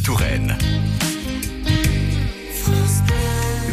Touraine.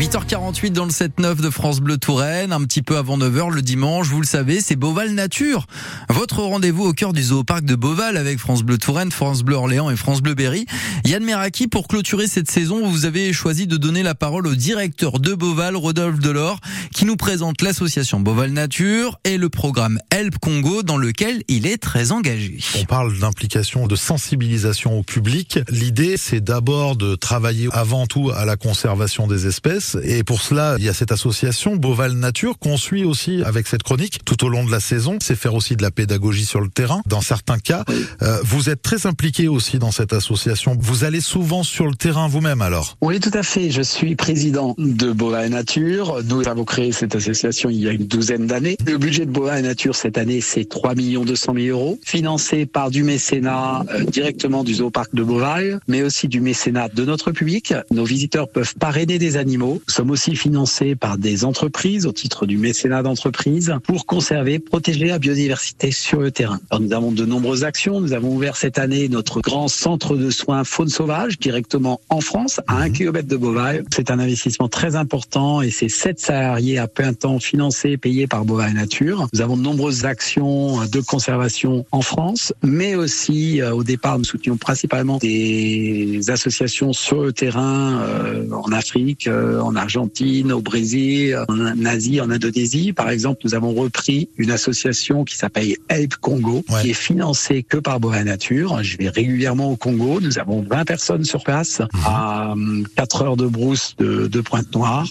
8h48 dans le 7-9 de France Bleu Touraine, un petit peu avant 9h le dimanche, vous le savez, c'est Beauval Nature. Votre rendez-vous au cœur du zooparc de Beauval avec France Bleu Touraine, France Bleu Orléans et France Bleu Berry. Yann Meraki, pour clôturer cette saison, vous avez choisi de donner la parole au directeur de Beauval, Rodolphe Delors, qui nous présente l'association Beauval Nature et le programme Help Congo dans lequel il est très engagé. On parle d'implication, de sensibilisation au public. L'idée, c'est d'abord de travailler avant tout à la conservation des espèces et pour cela, il y a cette association Beauval Nature qu'on suit aussi avec cette chronique tout au long de la saison. C'est faire aussi de la pédagogie sur le terrain. Dans certains cas, euh, vous êtes très impliqué aussi dans cette association. Vous allez souvent sur le terrain vous-même alors? Oui, tout à fait. Je suis président de Beauval Nature. Nous avons créé cette association il y a une douzaine d'années. Le budget de Beauval Nature cette année, c'est 3 200 000 euros, financé par du mécénat euh, directement du zooparc de Beauval, mais aussi du mécénat de notre public. Nos visiteurs peuvent parrainer des animaux sommes aussi financés par des entreprises au titre du mécénat d'entreprise pour conserver, protéger la biodiversité sur le terrain. Alors, nous avons de nombreuses actions. Nous avons ouvert cette année notre grand centre de soins faune sauvage directement en France à un mhm. kilomètre de Beauvais. C'est un investissement très important et c'est sept salariés à plein temps financés, payés par Beauvais Nature. Nous avons de nombreuses actions de conservation en France, mais aussi euh, au départ nous soutenions principalement des associations sur le terrain euh, en Afrique, euh, en Argentine, au Brésil, en Asie, en Indonésie. Par exemple, nous avons repris une association qui s'appelle Help Congo, qui est financée que par Boa Nature. Je vais régulièrement au Congo. Nous avons 20 personnes sur place mhm. à 4 heures de brousse de, de Pointe-Noire.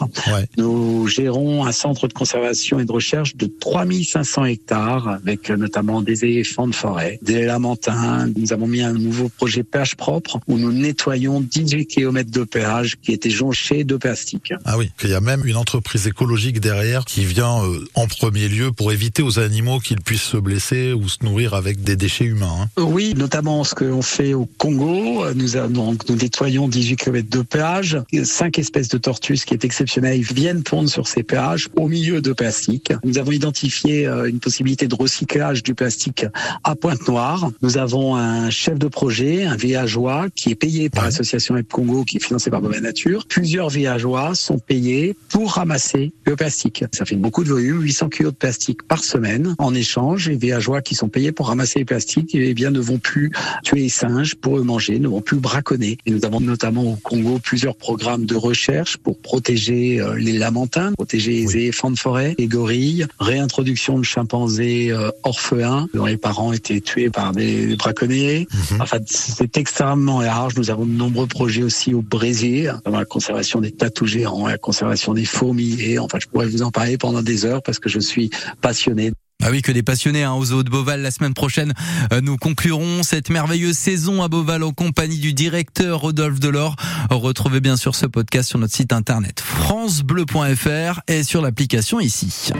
Nous gérons un centre de conservation et de recherche de 3500 hectares avec notamment des éléphants de forêt, des lamentins. Nous avons mis un nouveau projet pêche propre où nous nettoyons 18 km de péage qui étaient jonchés de plastique. Ah oui, qu'il y a même une entreprise écologique derrière qui vient euh, en premier lieu pour éviter aux animaux qu'ils puissent se blesser ou se nourrir avec des déchets humains. Hein. Oui, notamment ce que l'on fait au Congo. Nous, donc, nous nettoyons 18 km de péage. Cinq espèces de tortues, qui est exceptionnel, viennent pondre sur ces péages au milieu de plastique. Nous avons identifié euh, une possibilité de recyclage du plastique à Pointe-Noire. Nous avons un chef de projet, un villageois, qui est payé par l'association Ep Congo, qui est financé par Beauvais Nature. Plusieurs villageois sont payés pour ramasser le plastique. Ça fait beaucoup de volume, 800 kilos de plastique par semaine. En échange, les villageois qui sont payés pour ramasser les plastiques, eh bien, ne vont plus tuer les singes pour eux manger, ne vont plus braconner. Et nous avons notamment au Congo plusieurs programmes de recherche pour protéger euh, les lamentins, protéger les éléphants de forêt, les gorilles, réintroduction de chimpanzés euh, orphelins dont les parents étaient tués par des braconniers. Mhm. Enfin, c'est extrêmement large. Nous avons de nombreux projets aussi au Brésil, dans la conservation des tatous en la conservation des fourmis. Et enfin, je pourrais vous en parler pendant des heures parce que je suis passionné. Ah oui, que des passionnés hein, aux eaux de Beauval. La semaine prochaine, euh, nous conclurons cette merveilleuse saison à Beauval en compagnie du directeur Rodolphe Delors. Retrouvez bien sûr ce podcast sur notre site internet francebleu.fr et sur l'application ici.